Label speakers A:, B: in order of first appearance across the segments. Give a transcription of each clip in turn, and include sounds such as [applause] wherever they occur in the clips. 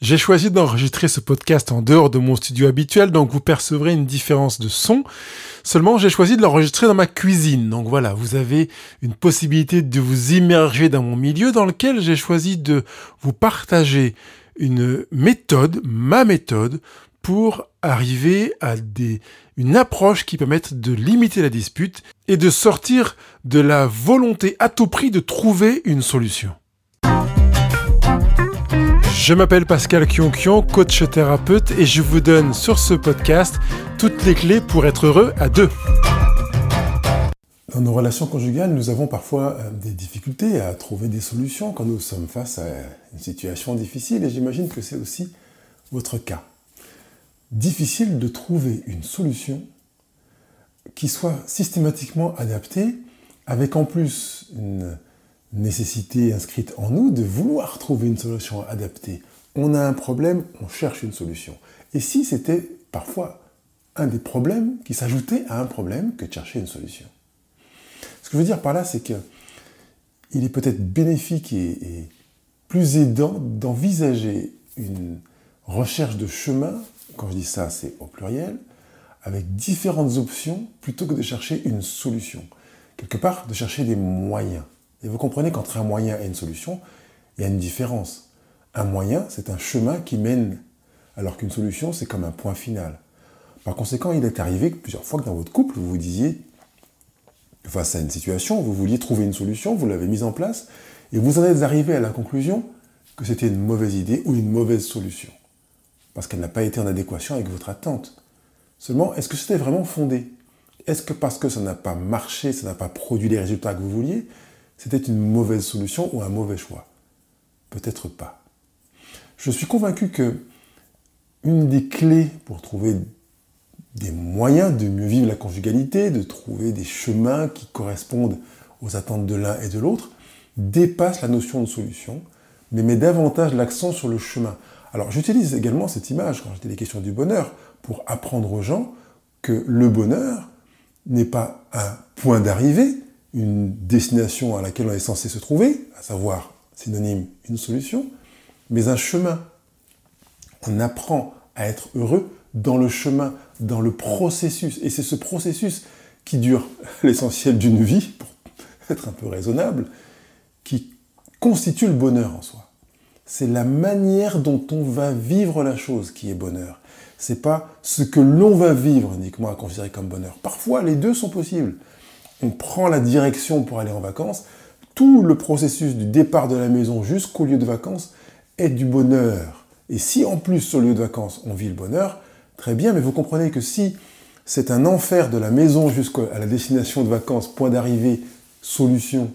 A: J'ai choisi d'enregistrer ce podcast en dehors de mon studio habituel, donc vous percevrez une différence de son. Seulement, j'ai choisi de l'enregistrer dans ma cuisine. Donc voilà, vous avez une possibilité de vous immerger dans mon milieu dans lequel j'ai choisi de vous partager une méthode, ma méthode, pour arriver à des, une approche qui permette de limiter la dispute et de sortir de la volonté à tout prix de trouver une solution. Je m'appelle Pascal Kionkion, coach thérapeute, et je vous donne sur ce podcast toutes les clés pour être heureux à deux. Dans nos relations conjugales, nous avons parfois euh, des difficultés à trouver des solutions quand nous sommes face à une situation difficile, et j'imagine que c'est aussi votre cas. Difficile de trouver une solution qui soit systématiquement adaptée, avec en plus une nécessité inscrite en nous de vouloir trouver une solution adaptée. On a un problème, on cherche une solution. Et si c'était parfois un des problèmes qui s'ajoutait à un problème que de chercher une solution. Ce que je veux dire par là, c'est que il est peut-être bénéfique et, plus aidant d'envisager une recherche de chemin, quand je dis ça, c'est au pluriel, avec différentes options plutôt que de chercher une solution. Quelque part, de chercher des moyens. Et vous comprenez qu'entre un moyen et une solution, il y a une différence. Un moyen, c'est un chemin qui mène, alors qu'une solution, c'est comme un point final. Par conséquent, il est arrivé que plusieurs fois que dans votre couple, vous vous disiez, face à une situation, vous vouliez trouver une solution, vous l'avez mise en place, et vous en êtes arrivé à la conclusion que c'était une mauvaise idée ou une mauvaise solution, parce qu'elle n'a pas été en adéquation avec votre attente. Seulement, est-ce que c'était vraiment fondé? Est-ce que parce que ça n'a pas marché, ça n'a pas produit les résultats que vous vouliez, c'était une mauvaise solution ou un mauvais choix? Peut-être pas. Je suis convaincu que une des clés pour trouver des moyens de mieux vivre la conjugalité, de trouver des chemins qui correspondent aux attentes de l'un et de l'autre, dépasse la notion de solution, mais met davantage l'accent sur le chemin. Alors j'utilise également cette image quand j'étais des questions du bonheur pour apprendre aux gens que le bonheur n'est pas un point d'arrivée, une destination à laquelle on est censé se trouver, à savoir, synonyme, une solution, mais un chemin. On apprend à être heureux dans le chemin, dans le processus. Et c'est ce processus qui dure [laughs] l'essentiel d'une vie, pour être un peu raisonnable, qui constitue le bonheur en soi. C'est la manière dont on va vivre la chose qui est bonheur. C'est pas ce que l'on va vivre uniquement à considérer comme bonheur. Parfois, les deux sont possibles on prend la direction pour aller en vacances, tout le processus du départ de la maison jusqu'au lieu de vacances est du bonheur. Et si en plus sur le lieu de vacances on vit le bonheur, très bien, mais vous comprenez que si c'est un enfer de la maison jusqu'à la destination de vacances, point d'arrivée, solution,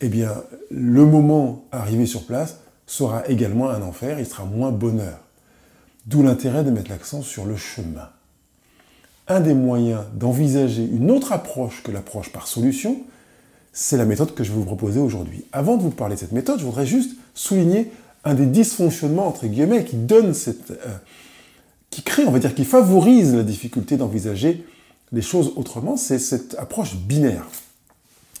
A: eh bien le moment arrivé sur place sera également un enfer, il sera moins bonheur. D'où l'intérêt de mettre l'accent sur le chemin un des moyens d'envisager une autre approche que l'approche par solution, c'est la méthode que je vais vous proposer aujourd'hui. Avant de vous parler de cette méthode, je voudrais juste souligner un des dysfonctionnements, entre guillemets, qui donne cette... Euh, qui crée, on va dire, qui favorise la difficulté d'envisager les choses autrement, c'est cette approche binaire.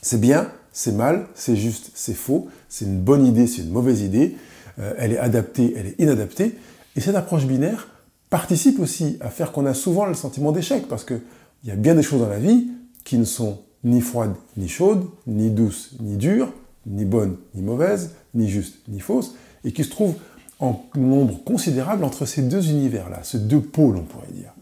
A: C'est bien, c'est mal, c'est juste, c'est faux, c'est une bonne idée, c'est une mauvaise idée, euh, elle est adaptée, elle est inadaptée. Et cette approche binaire, participe aussi à faire qu'on a souvent le sentiment d'échec, parce qu'il y a bien des choses dans la vie qui ne sont ni froides ni chaudes, ni douces ni dures, ni bonnes ni mauvaises, ni justes ni fausses, et qui se trouvent en nombre considérable entre ces deux univers-là, ces deux pôles, on pourrait dire.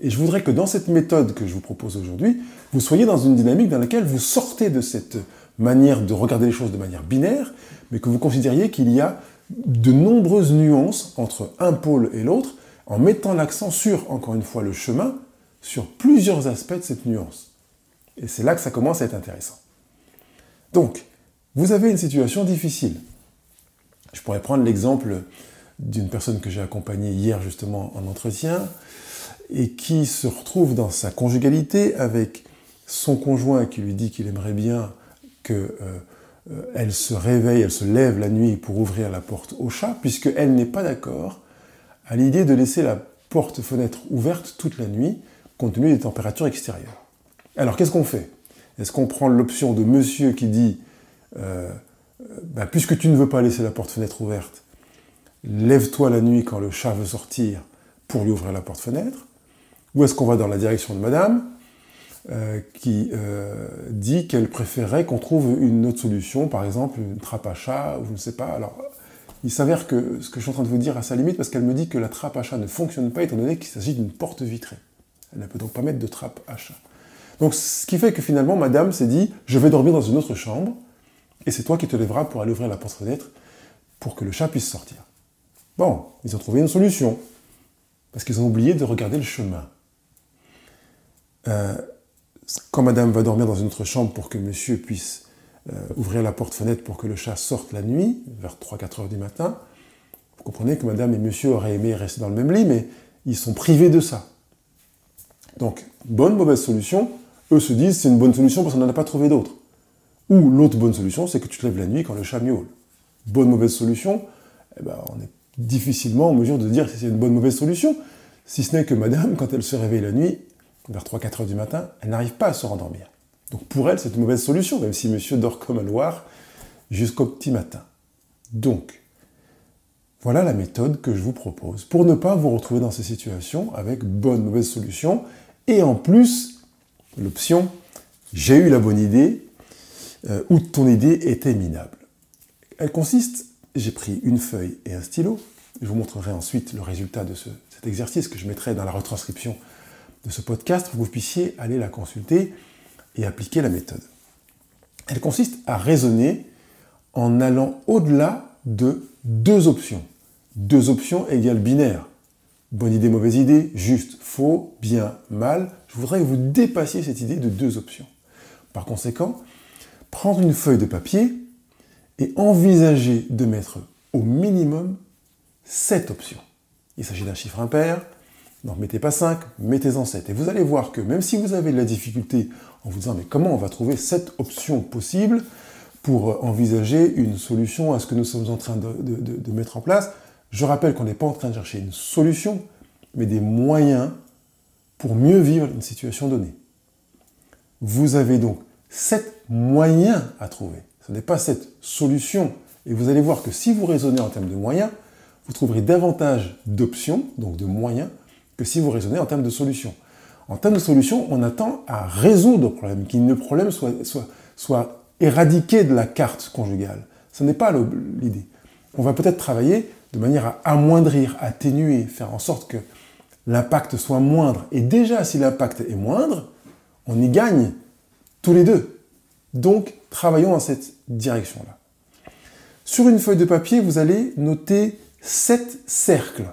A: Et je voudrais que dans cette méthode que je vous propose aujourd'hui, vous soyez dans une dynamique dans laquelle vous sortez de cette manière de regarder les choses de manière binaire, mais que vous considériez qu'il y a de nombreuses nuances entre un pôle et l'autre, en mettant l'accent sur, encore une fois, le chemin, sur plusieurs aspects de cette nuance. Et c'est là que ça commence à être intéressant. Donc, vous avez une situation difficile. Je pourrais prendre l'exemple d'une personne que j'ai accompagnée hier justement en entretien et qui se retrouve dans sa conjugalité avec son conjoint qui lui dit qu'il aimerait bien qu'elle euh, euh, se réveille, elle se lève la nuit pour ouvrir la porte au chat, puisqu'elle n'est pas d'accord à l'idée de laisser la porte-fenêtre ouverte toute la nuit, compte tenu des températures extérieures. Alors qu'est-ce qu'on fait? Est-ce qu'on prend l'option de monsieur qui dit euh, bah, puisque tu ne veux pas laisser la porte-fenêtre ouverte, lève-toi la nuit quand le chat veut sortir pour lui ouvrir la porte-fenêtre? Ou est-ce qu'on va dans la direction de madame euh, qui euh, dit qu'elle préférerait qu'on trouve une autre solution, par exemple une trappe à chat, ou je ne sais pas? Il s'avère que ce que je suis en train de vous dire à sa limite, parce qu'elle me dit que la trappe à chat ne fonctionne pas, étant donné qu'il s'agit d'une porte vitrée. Elle ne peut donc pas mettre de trappe à chat. Donc, ce qui fait que finalement, madame s'est dit, je vais dormir dans une autre chambre, et c'est toi qui te lèveras pour aller ouvrir la porte-fenêtre pour que le chat puisse sortir. Bon, ils ont trouvé une solution, parce qu'ils ont oublié de regarder le chemin. Euh, quand madame va dormir dans une autre chambre pour que monsieur puisse ouvrir la porte-fenêtre pour que le chat sorte la nuit, vers 3-4 heures du matin, vous comprenez que madame et monsieur auraient aimé rester dans le même lit, mais ils sont privés de ça. Donc, bonne, mauvaise solution, eux se disent c'est une bonne solution parce qu'on n'en a pas trouvé d'autre. Ou l'autre bonne solution, c'est que tu te lèves la nuit quand le chat miaule. Bonne, mauvaise solution, eh ben, on est difficilement en mesure de dire si c'est une bonne, mauvaise solution, si ce n'est que madame, [laughs] quand elle se réveille la nuit, vers 3-4 heures du matin, elle n'arrive pas à se rendormir. Donc pour elle, c'est une mauvaise solution, même si monsieur dort comme un loir jusqu'au petit matin. Donc, voilà la méthode que je vous propose pour ne pas vous retrouver dans ces situations avec bonne, mauvaise solution. Et en plus, l'option, j'ai eu la bonne idée, euh, ou ton idée était minable. Elle consiste, j'ai pris une feuille et un stylo, je vous montrerai ensuite le résultat de cet exercice que je mettrai dans la retranscription de ce podcast pour que vous puissiez aller la consulter et appliquer la méthode. Elle consiste à raisonner en allant au-delà de deux options. Deux options égale binaire. Bonne idée, mauvaise idée, juste, faux, bien, mal. Je voudrais que vous dépassiez cette idée de deux options. Par conséquent, prendre une feuille de papier et envisager de mettre au minimum sept options. Il s'agit d'un chiffre impair, donc mettez pas 5, mettez-en 7. Et vous allez voir que même si vous avez de la difficulté en vous disant mais comment on va trouver cette option possible pour envisager une solution à ce que nous sommes en train de, mettre en place, je rappelle qu'on n'est pas en train de chercher une solution, mais des moyens pour mieux vivre une situation donnée. Vous avez donc sept moyens à trouver. Ce n'est pas cette solution. Et vous allez voir que si vous raisonnez en termes de moyens, vous trouverez davantage d'options, donc de moyens, que si vous raisonnez en termes de solutions. En termes de solutions, on attend à résoudre le problème, qu'il le problème soit, soit, soit éradiqué de la carte conjugale. Ce n'est pas l'idée. On va peut-être travailler de manière à amoindrir, atténuer, faire en sorte que l'impact soit moindre. Et déjà, si l'impact est moindre, on y gagne tous les deux. Donc, travaillons dans cette direction-là. Sur une feuille de papier, vous allez noter sept cercles.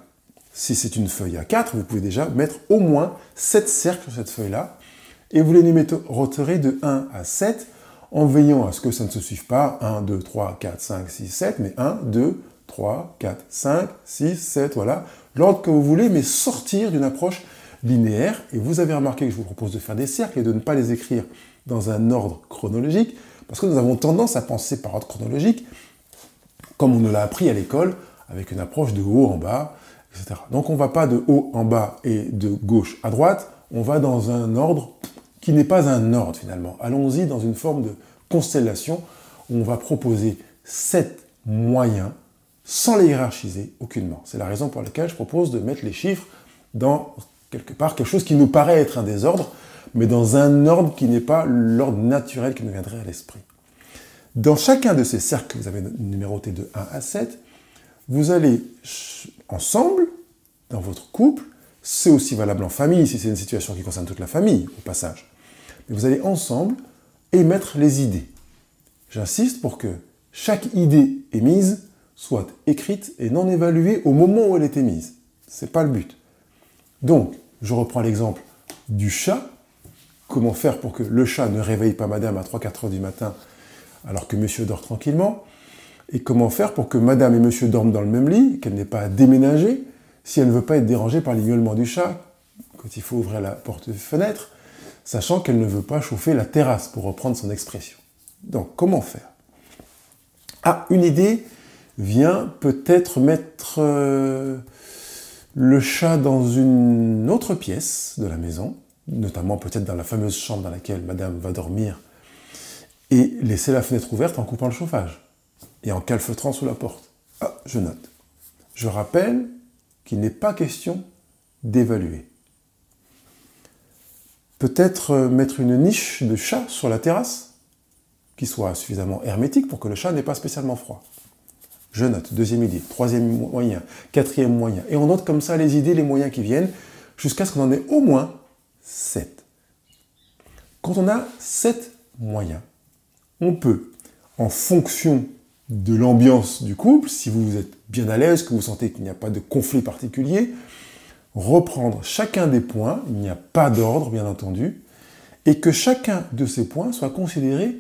A: Si c'est une feuille à 4, vous pouvez déjà mettre au moins 7 cercles sur cette feuille-là. Et vous les numéroterez de 1 à 7 en veillant à ce que ça ne se suive pas 1, 2, 3, 4, 5, 6, 7, mais 1, 2, 3, 4, 5, 6, 7, voilà. L'ordre que vous voulez, mais sortir d'une approche linéaire. Et vous avez remarqué que je vous propose de faire des cercles et de ne pas les écrire dans un ordre chronologique, parce que nous avons tendance à penser par ordre chronologique, comme on nous l'a appris à l'école, avec une approche de haut en bas, donc on ne va pas de haut en bas et de gauche à droite, on va dans un ordre qui n'est pas un ordre finalement. Allons-y dans une forme de constellation où on va proposer sept moyens sans les hiérarchiser aucunement. C'est la raison pour laquelle je propose de mettre les chiffres dans quelque part quelque chose qui nous paraît être un désordre, mais dans un ordre qui n'est pas l'ordre naturel qui nous viendrait à l'esprit. Dans chacun de ces cercles vous avez numérotés de 1 à 7, vous allez ensemble, dans votre couple, c'est aussi valable en famille, si c'est une situation qui concerne toute la famille, au passage. Mais vous allez ensemble émettre les idées. J'insiste pour que chaque idée émise soit écrite et non évaluée au moment où elle est émise. Ce n'est pas le but. Donc, je reprends l'exemple du chat. Comment faire pour que le chat ne réveille pas madame à 3-4 heures du matin alors que monsieur dort tranquillement? Et comment faire pour que madame et monsieur dorment dans le même lit, qu'elle n'ait pas à déménager, si elle ne veut pas être dérangée par les du chat, quand il faut ouvrir la porte-fenêtre, sachant qu'elle ne veut pas chauffer la terrasse, pour reprendre son expression. Donc, comment faire? Ah, une idée vient peut-être mettre euh, le chat dans une autre pièce de la maison, notamment peut-être dans la fameuse chambre dans laquelle madame va dormir, et laisser la fenêtre ouverte en coupant le chauffage et en calfeutrant sous la porte. Ah, je note. je rappelle qu'il n'est pas question d'évaluer. Peut-être euh, mettre une niche de chat sur la terrasse qui soit suffisamment hermétique pour que le chat n'ait pas spécialement froid. Je note, deuxième idée, troisième moyen, quatrième moyen. Et on note comme ça les idées, les moyens qui viennent, jusqu'à ce qu'on en ait au moins sept. Quand on a sept moyens, on peut, en fonction de l'ambiance du couple, si vous êtes bien à l'aise, que vous sentez qu'il n'y a pas de conflit particulier, reprendre chacun des points, il n'y a pas d'ordre bien entendu, et que chacun de ces points soit considéré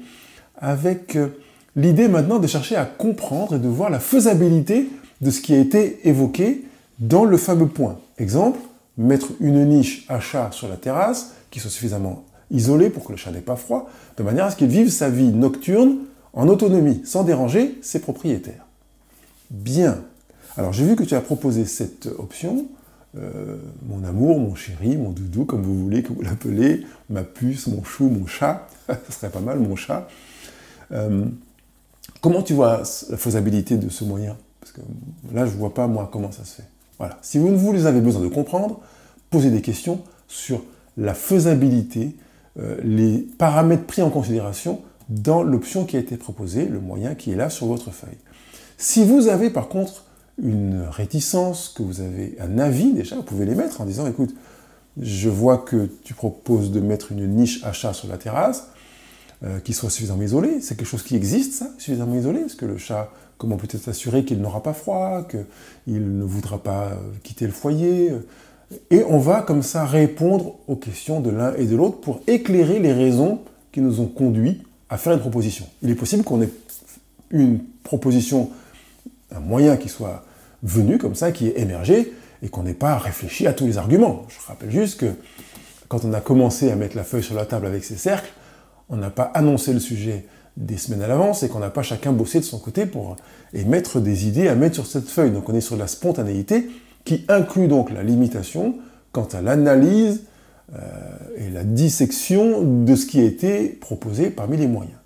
A: avec euh, l'idée maintenant de chercher à comprendre et de voir la faisabilité de ce qui a été évoqué dans le fameux point. Exemple, mettre une niche à chat sur la terrasse qui soit suffisamment isolée pour que le chat n'ait pas froid, de manière à ce qu'il vive sa vie nocturne en autonomie, sans déranger ses propriétaires. Bien. Alors j'ai vu que tu as proposé cette option, euh, mon amour, mon chéri, mon doudou, comme vous voulez que vous l'appelez, ma puce, mon chou, mon chat, [laughs] ce serait pas mal, mon chat. Euh, comment tu vois la faisabilité de ce moyen? Parce que là, je ne vois pas, moi, comment ça se fait. Voilà. Si vous, vous avez besoin de comprendre, posez des questions sur la faisabilité, euh, les paramètres pris en considération dans l'option qui a été proposée, le moyen qui est là sur votre feuille. Si vous avez par contre une réticence, que vous avez un avis déjà, vous pouvez les mettre en disant écoute, je vois que tu proposes de mettre une niche à chat sur la terrasse, euh, qui soit suffisamment isolé. C'est quelque chose qui existe, ça, suffisamment isolé Parce que le chat, comment peut-être s'assurer qu'il n'aura pas froid, qu'il ne voudra pas euh, quitter le foyer Et on va comme ça répondre aux questions de l'un et de l'autre pour éclairer les raisons qui nous ont conduits à faire une proposition. Il est possible qu'on ait une proposition, un moyen qui soit venu comme ça, qui est émergé, et qu'on n'ait pas réfléchi à tous les arguments. Je rappelle juste que quand on a commencé à mettre la feuille sur la table avec ces cercles, on n'a pas annoncé le sujet des semaines à l'avance et qu'on n'a pas chacun bossé de son côté pour émettre des idées à mettre sur cette feuille. Donc on est sur la spontanéité qui inclut donc la limitation quant à l'analyse et la dissection de ce qui a été proposé parmi les moyens.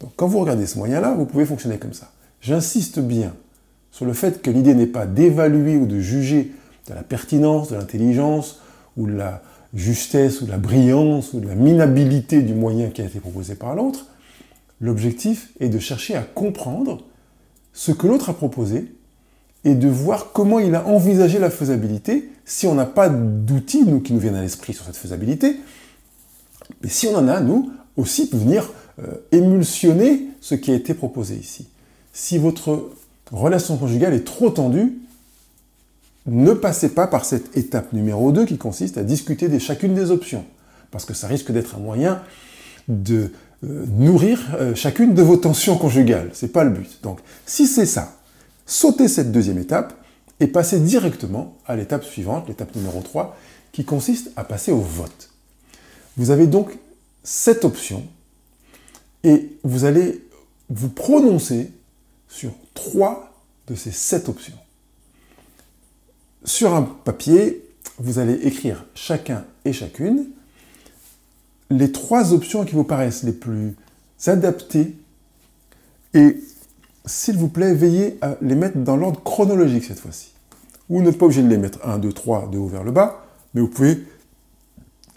A: Donc quand vous regardez ce moyen-là, vous pouvez fonctionner comme ça. J'insiste bien sur le fait que l'idée n'est pas d'évaluer ou de juger de la pertinence, de l'intelligence ou de la justesse ou de la brillance ou de la minabilité du moyen qui a été proposé par l'autre. L'objectif est de chercher à comprendre ce que l'autre a proposé et de voir comment il a envisagé la faisabilité si on n'a pas d'outils, nous, qui nous viennent à l'esprit sur cette faisabilité. Mais si on en a, nous, aussi, pour venir euh, émulsionner ce qui a été proposé ici. Si votre relation conjugale est trop tendue, ne passez pas par cette étape numéro 2 qui consiste à discuter de chacune des options, parce que ça risque d'être un moyen de euh, nourrir euh, chacune de vos tensions conjugales. C'est pas le but. Donc, si c'est ça, sautez cette deuxième étape et passez directement à l'étape suivante, l'étape numéro 3, qui consiste à passer au vote. Vous avez donc cette option et vous allez vous prononcer sur trois de ces sept options. Sur un papier, vous allez écrire chacun et chacune les trois options qui vous paraissent les plus adaptées et s'il vous plaît, veillez à les mettre dans l'ordre chronologique cette fois-ci. Vous n'êtes pas obligé de les mettre 1, 2, 3 de haut vers le bas, mais vous pouvez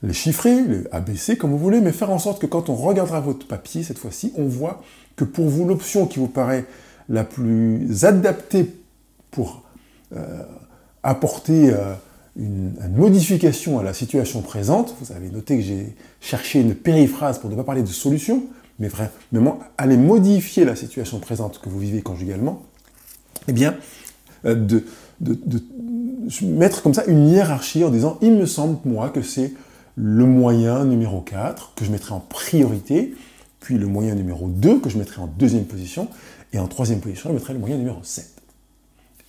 A: les chiffrer, les ABC comme vous voulez, mais faire en sorte que quand on regardera votre papier cette fois-ci, on voit que pour vous, l'option qui vous paraît la plus adaptée pour euh, apporter euh, une, modification à la situation présente. Vous avez noté que j'ai cherché une périphrase pour ne pas parler de solution, mais vraiment aller modifier la situation présente que vous vivez conjugalement. Eh bien, euh, de, mettre comme ça une hiérarchie en disant il me semble, moi, que c'est le moyen numéro 4 que je mettrai en priorité, puis le moyen numéro 2 que je mettrai en deuxième position, et en troisième position, je mettrai le moyen numéro 7.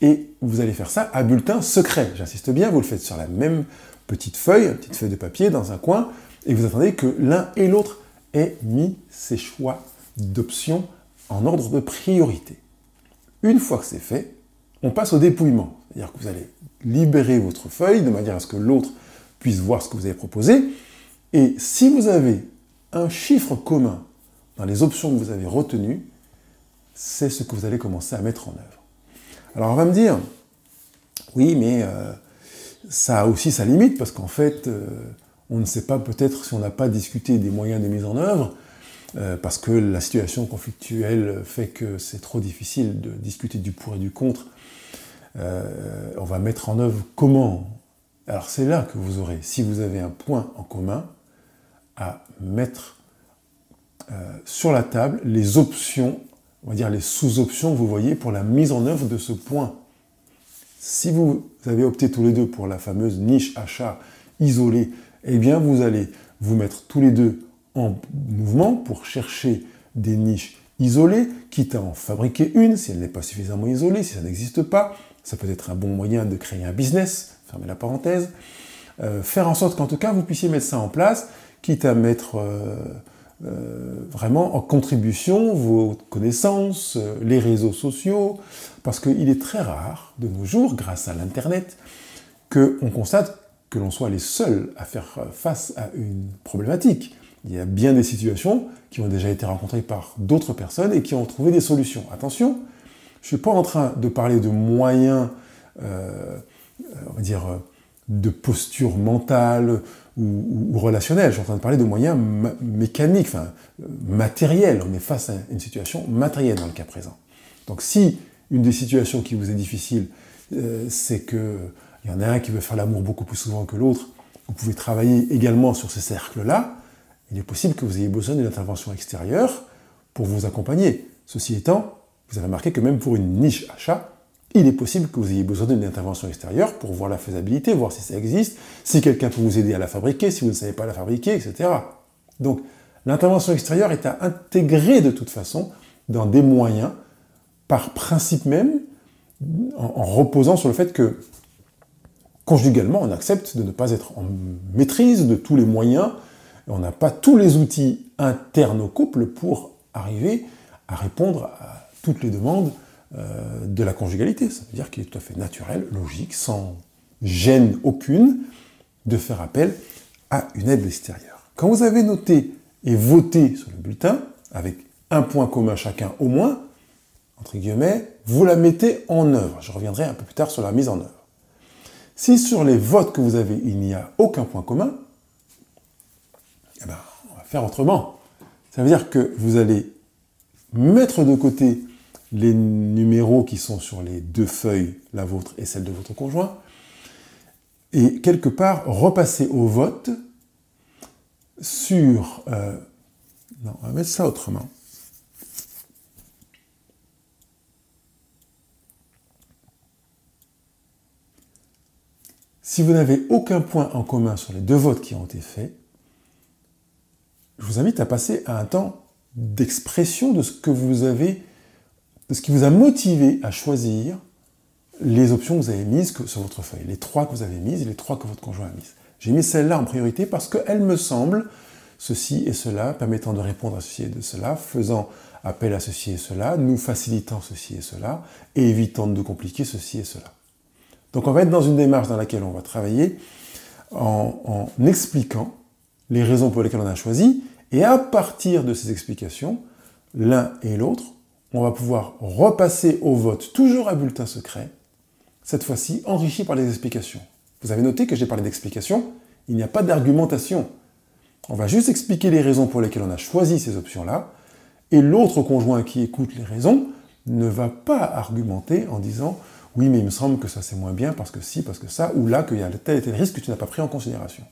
A: Et vous allez faire ça à bulletin secret. J'insiste bien, vous le faites sur la même petite feuille, petite feuille de papier dans un coin, et vous attendez que l'un et l'autre aient mis ses choix d'options en ordre de priorité. Une fois que c'est fait, on passe au dépouillement. C'est-à-dire que vous allez libérer votre feuille de manière à ce que l'autre puisse voir ce que vous avez proposé. Et si vous avez un chiffre commun dans les options que vous avez retenues, c'est ce que vous allez commencer à mettre en œuvre. Alors on va me dire, Oui, mais euh, ça a aussi sa limite, parce qu'en fait, euh, on ne sait pas peut-être si on n'a pas discuté des moyens de mise en œuvre, parce que la situation conflictuelle fait que c'est trop difficile de discuter du pour et du contre. on va mettre en œuvre comment? Alors c'est là que vous aurez, si vous avez un point en commun, à mettre sur la table les options on va dire, les sous-options vous voyez pour la mise en œuvre de ce point. Si vous avez opté tous les deux pour la fameuse niche achat isolée, eh bien vous allez vous mettre tous les deux en mouvement pour chercher des niches isolées, quitte à en fabriquer une si elle n'est pas suffisamment isolée, si ça n'existe pas. Ça peut être un bon moyen de créer un business, fermez la parenthèse. Euh, faire en sorte qu'en tout cas vous puissiez mettre ça en place, quitte à mettre... Euh, euh, vraiment en contribution vos connaissances, les réseaux sociaux, parce qu'il est très rare de nos jours, grâce à l'Internet, qu'on constate que l'on soit les seuls à faire face à une problématique. Il y a bien des situations qui ont déjà été rencontrées par d'autres personnes et qui ont trouvé des solutions. Attention, je ne suis pas en train de parler de moyens, euh, on va dire, de posture mentale ou, relationnelle. Je suis en train de parler de moyens mécaniques, enfin, matériels. On est face à une situation matérielle dans le cas présent. Donc si une des situations qui vous est difficile, euh, c'est qu'il y en a un qui veut faire l'amour beaucoup plus souvent que l'autre, vous pouvez travailler également sur ces cercles-là. Il est possible que vous ayez besoin d'une intervention extérieure pour vous accompagner. Ceci étant, vous avez remarqué que même pour une niche achat, il est possible que vous ayez besoin d'une intervention extérieure pour voir la faisabilité, voir si ça existe, si quelqu'un peut vous aider à la fabriquer, si vous ne savez pas la fabriquer, etc. Donc, l'intervention extérieure est à intégrer de toute façon dans des moyens, par principe même, en, reposant sur le fait que, conjugalement, on accepte de ne pas être en maîtrise de tous les moyens, on n'a pas tous les outils internes au couple pour arriver à répondre à toutes les demandes euh, de la conjugalité. Ça veut dire qu'il est tout à fait naturel, logique, sans gêne aucune, de faire appel à une aide extérieure. Quand vous avez noté et voté sur le bulletin, avec un point commun chacun au moins, entre guillemets, vous la mettez en œuvre. Je reviendrai un peu plus tard sur la mise en œuvre. Si sur les votes que vous avez, il n'y a aucun point commun, eh ben, on va faire autrement. Ça veut dire que vous allez mettre de côté les numéros qui sont sur les deux feuilles, la vôtre et celle de votre conjoint, et quelque part repasser au vote sur... Euh, non, on va mettre ça autrement. Si vous n'avez aucun point en commun sur les deux votes qui ont été faits, je vous invite à passer à un temps d'expression de ce que vous avez de ce qui vous a motivé à choisir les options que vous avez mises sur votre feuille, les trois que vous avez mises et les trois que votre conjoint a mises. J'ai mis celle-là en priorité parce qu'elle me semble ceci et cela, permettant de répondre à ceci et de cela, faisant appel à ceci et cela, nous facilitant ceci et cela, et évitant de compliquer ceci et cela. Donc on va être dans une démarche dans laquelle on va travailler en, en expliquant les raisons pour lesquelles on a choisi, et à partir de ces explications, l'un et l'autre, on va pouvoir repasser au vote, toujours à bulletin secret, cette fois-ci enrichi par les explications. Vous avez noté que j'ai parlé d'explications, il n'y a pas d'argumentation. On va juste expliquer les raisons pour lesquelles on a choisi ces options-là, et l'autre conjoint qui écoute les raisons ne va pas argumenter en disant oui mais il me semble que ça c'est moins bien parce que si, parce que ça, ou là qu'il y a tel et tel risque que tu n'as pas pris en considération.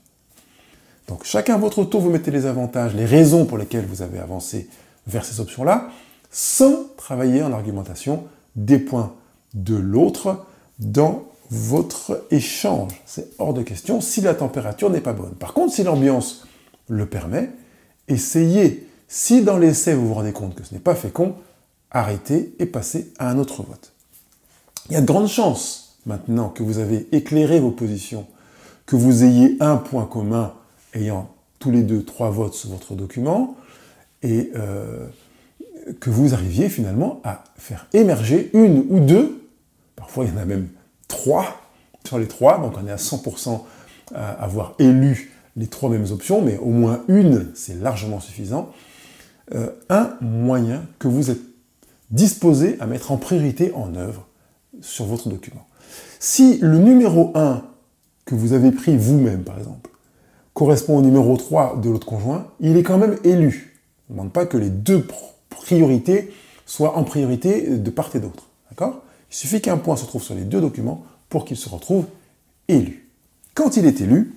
A: Donc chacun à votre tour, vous mettez les avantages, les raisons pour lesquelles vous avez avancé vers ces options-là, sans travailler en argumentation des points de l'autre dans votre échange. C'est hors de question si la température n'est pas bonne. Par contre, si l'ambiance le permet, essayez. Si dans l'essai vous vous rendez compte que ce n'est pas fécond, arrêtez et passez à un autre vote. Il y a de grandes chances maintenant que vous avez éclairé vos positions, que vous ayez un point commun ayant tous les deux trois votes sur votre document, et euh, que vous arriviez finalement à faire émerger une ou deux, parfois il y en a même trois sur les trois, donc on est à 100% à avoir élu les trois mêmes options, mais au moins une, c'est largement suffisant, euh, un moyen que vous êtes disposé à mettre en priorité en œuvre sur votre document. Si le numéro 1 que vous avez pris vous-même, par exemple, correspond au numéro 3 de l'autre conjoint, il est quand même élu. On ne demande pas que les deux priorités soient en priorité de part et d'autre. Il suffit qu'un point se trouve sur les deux documents pour qu'il se retrouve élu. Quand il est élu,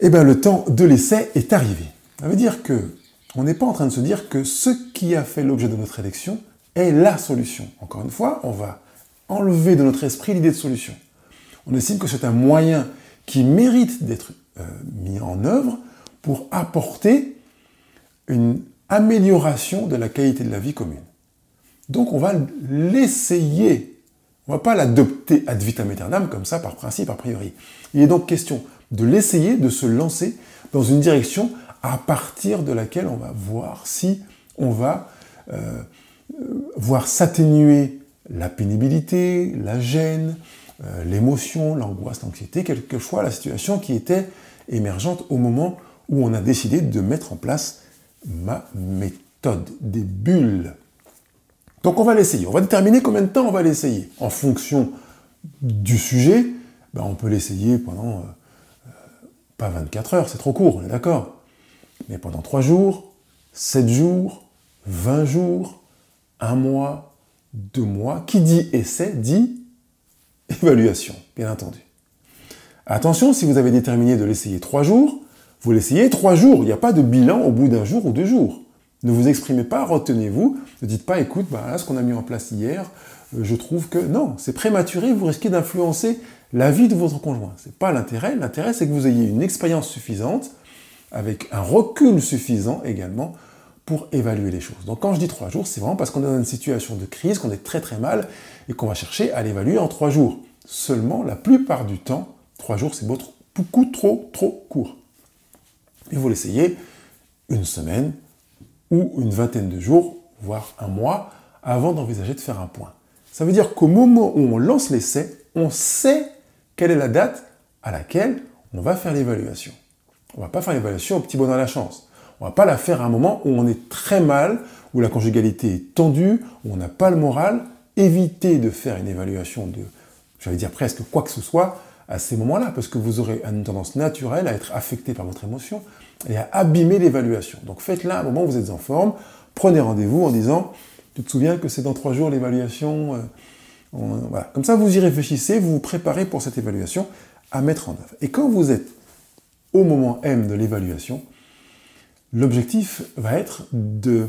A: eh bien, le temps de l'essai est arrivé. Ça veut dire que on n'est pas en train de se dire que ce qui a fait l'objet de notre élection est la solution. Encore une fois, on va enlever de notre esprit l'idée de solution. On estime que c'est un moyen qui mérite d'être euh, mis en œuvre pour apporter une amélioration de la qualité de la vie commune. Donc on va l'essayer. On ne va pas l'adopter ad vitam aeternam comme ça par principe, a priori. Il est donc question de l'essayer, de se lancer dans une direction à partir de laquelle on va voir si on va euh, voir s'atténuer la pénibilité, la gêne, euh, l'émotion, l'angoisse, l'anxiété, quelquefois la situation qui était émergente au moment où on a décidé de mettre en place ma méthode des bulles. Donc on va l'essayer. On va déterminer combien de temps on va l'essayer. En fonction du sujet, ben on peut l'essayer pendant euh, pas 24 heures, c'est trop court, on est d'accord. Mais pendant 3 jours, 7 jours, 20 jours, un mois, deux mois. Qui dit essai dit évaluation, bien entendu. Attention, si vous avez déterminé de l'essayer trois jours, vous l'essayez trois jours. Il n'y a pas de bilan au bout d'un jour ou deux jours. Ne vous exprimez pas, retenez-vous. Ne dites pas, écoute, bah, là, ce qu'on a mis en place hier, euh, je trouve que non, c'est prématuré, vous risquez d'influencer la vie de votre conjoint. Ce n'est pas l'intérêt. L'intérêt, c'est que vous ayez une expérience suffisante, avec un recul suffisant également, pour évaluer les choses. Donc quand je dis trois jours, c'est vraiment parce qu'on est dans une situation de crise, qu'on est très très mal, et qu'on va chercher à l'évaluer en trois jours. Seulement, la plupart du temps, trois jours, c'est beaucoup trop, trop court. Et vous l'essayez une semaine ou une vingtaine de jours, voire un mois, avant d'envisager de faire un point. Ça veut dire qu'au moment où on lance l'essai, on sait quelle est la date à laquelle on va faire l'évaluation. On ne va pas faire l'évaluation au petit bonheur à la chance. On va pas la faire à un moment où on est très mal, où la conjugalité est tendue, où on n'a pas le moral. Évitez de faire une évaluation de, j'allais dire presque quoi que ce soit, à ces moments-là, parce que vous aurez une tendance naturelle à être affecté par votre émotion et à abîmer l'évaluation. Donc faites-la à un moment où vous êtes en forme, prenez rendez-vous en disant, tu te souviens que c'est dans trois jours l'évaluation, euh. Comme ça, vous y réfléchissez, vous vous préparez pour cette évaluation à mettre en œuvre. Et quand vous êtes au moment M de l'évaluation, L'objectif va être de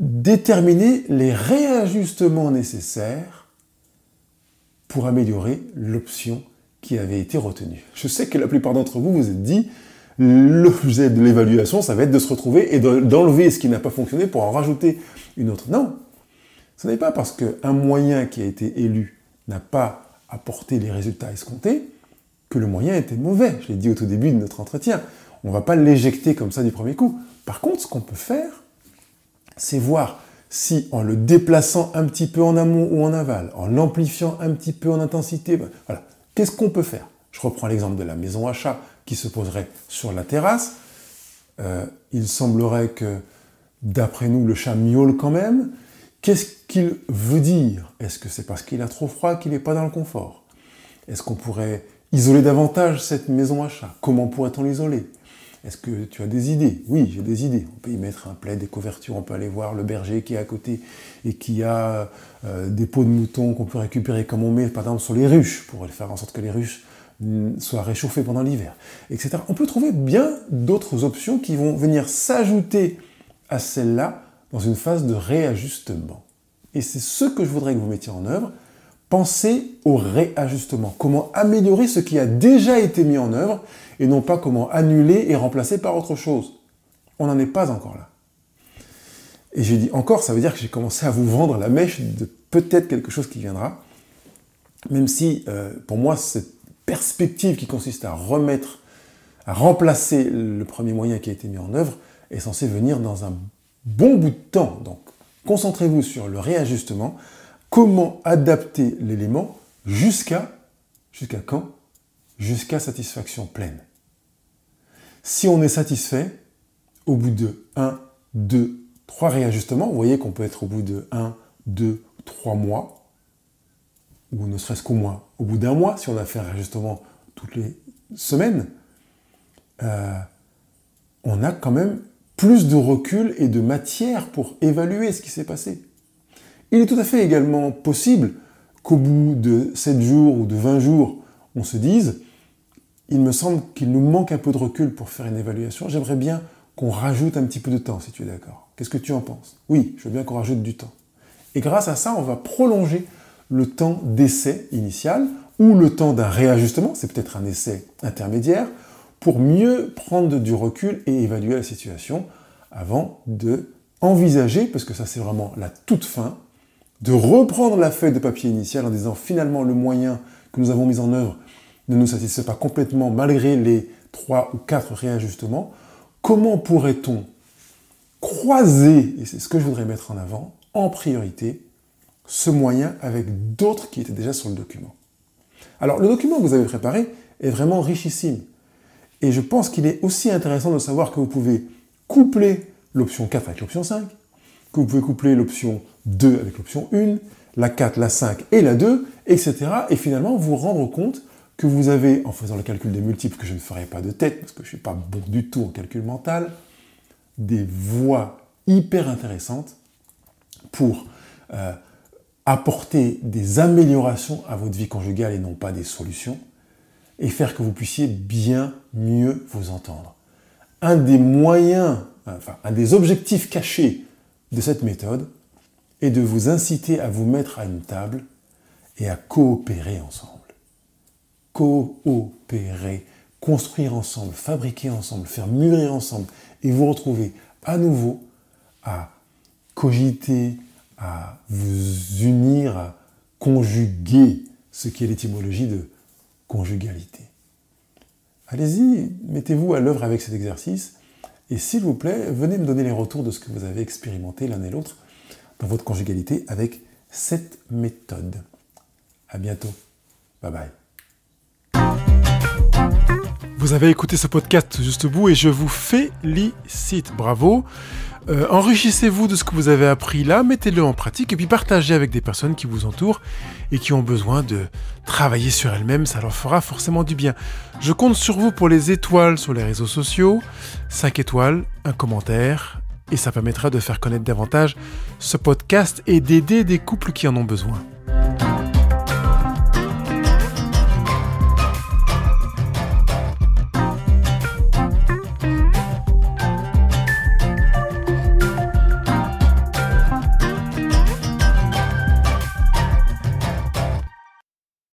A: déterminer les réajustements nécessaires pour améliorer l'option qui avait été retenue. Je sais que la plupart d'entre vous vous êtes dit, l'objet de l'évaluation, ça va être de se retrouver et d'enlever ce qui n'a pas fonctionné pour en rajouter une autre. Non, ce n'est pas parce qu'un moyen qui a été élu n'a pas apporté les résultats escomptés que le moyen était mauvais. Je l'ai dit au tout début de notre entretien. On ne va pas l'éjecter comme ça du premier coup. Par contre, ce qu'on peut faire, c'est voir si en le déplaçant un petit peu en amont ou en aval, en l'amplifiant un petit peu en intensité, ben, voilà, qu'est-ce qu'on peut faire? Je reprends l'exemple de la maison à chat qui se poserait sur la terrasse. Euh, il semblerait que, d'après nous, le chat miaule quand même. Qu'est-ce qu'il veut dire? Est-ce que c'est parce qu'il a trop froid qu'il n'est pas dans le confort? Est-ce qu'on pourrait isoler davantage cette maison à chat? Comment pourrait-on l'isoler? Est-ce que tu as des idées? Oui, j'ai des idées. On peut y mettre un plaid, des couvertures, on peut aller voir le berger qui est à côté et qui a euh, des pots de mouton qu'on peut récupérer comme on met par exemple sur les ruches, pour faire en sorte que les ruches mm, soient réchauffées pendant l'hiver, etc. On peut trouver bien d'autres options qui vont venir s'ajouter à celle-là dans une phase de réajustement. Et c'est ce que je voudrais que vous mettiez en œuvre. Pensez au réajustement. Comment améliorer ce qui a déjà été mis en œuvre et non pas comment annuler et remplacer par autre chose. On n'en est pas encore là. Et j'ai dit encore, ça veut dire que j'ai commencé à vous vendre la mèche de peut-être quelque chose qui viendra, même si euh, pour moi cette perspective qui consiste à remettre, à remplacer le premier moyen qui a été mis en œuvre est censée venir dans un bon bout de temps. Donc concentrez-vous sur le réajustement, comment adapter l'élément jusqu'à quand? Jusqu'à satisfaction pleine. Si on est satisfait, au bout de 1, 2, 3 réajustements, vous voyez qu'on peut être au bout de 1, 2, 3 mois, ou ne serait-ce qu'au moins au bout d'un mois, si on a fait un réajustement toutes les semaines, euh, on a quand même plus de recul et de matière pour évaluer ce qui s'est passé. Il est tout à fait également possible qu'au bout de 7 jours ou de 20 jours, on se dise, il me semble qu'il nous manque un peu de recul pour faire une évaluation, j'aimerais bien qu'on rajoute un petit peu de temps, si tu es d'accord. Qu'est-ce que tu en penses? Oui, je veux bien qu'on rajoute du temps. Et grâce à ça, on va prolonger le temps d'essai initial ou le temps d'un réajustement, c'est peut-être un essai intermédiaire, pour mieux prendre du recul et évaluer la situation avant de envisager, parce que ça c'est vraiment la toute fin, de reprendre la feuille de papier initiale en disant finalement le moyen que nous avons mis en œuvre ne nous satisfait pas complètement malgré les trois ou quatre réajustements. Comment pourrait-on croiser, et c'est ce que je voudrais mettre en avant, en priorité, ce moyen avec d'autres qui étaient déjà sur le document? Alors, le document que vous avez préparé est vraiment richissime. Et je pense qu'il est aussi intéressant de savoir que vous pouvez coupler l'option 4 avec l'option 5, que vous pouvez coupler l'option 2 avec l'option 1, la 4, la 5 et la 2, etc. Et finalement, vous rendre compte que vous avez, en faisant le calcul des multiples, que je ne ferai pas de tête, parce que je ne suis pas bon du tout en calcul mental, des voies hyper intéressantes pour euh, apporter des améliorations à votre vie conjugale et non pas des solutions, et faire que vous puissiez bien mieux vous entendre. Un des moyens, enfin un des objectifs cachés de cette méthode est de vous inciter à vous mettre à une table et à coopérer ensemble. Coopérer, construire ensemble, fabriquer ensemble, faire mûrir ensemble et vous retrouver à nouveau à cogiter, à vous unir, à conjuguer, ce qui est l'étymologie de conjugalité. Allez-y, mettez-vous à l'œuvre avec cet exercice et s'il vous plaît, venez me donner les retours de ce que vous avez expérimenté l'un et l'autre dans votre conjugalité avec cette méthode. À bientôt. Bye bye. Vous avez écouté ce podcast juste bout et je vous félicite. Bravo. Euh, enrichissez-vous de ce que vous avez appris là, mettez-le en pratique et puis partagez avec des personnes qui vous entourent et qui ont besoin de travailler sur elles-mêmes, ça leur fera forcément du bien. Je compte sur vous pour les étoiles sur les réseaux sociaux, 5 étoiles, un commentaire, et ça permettra de faire connaître davantage ce podcast et d'aider des couples qui en ont besoin.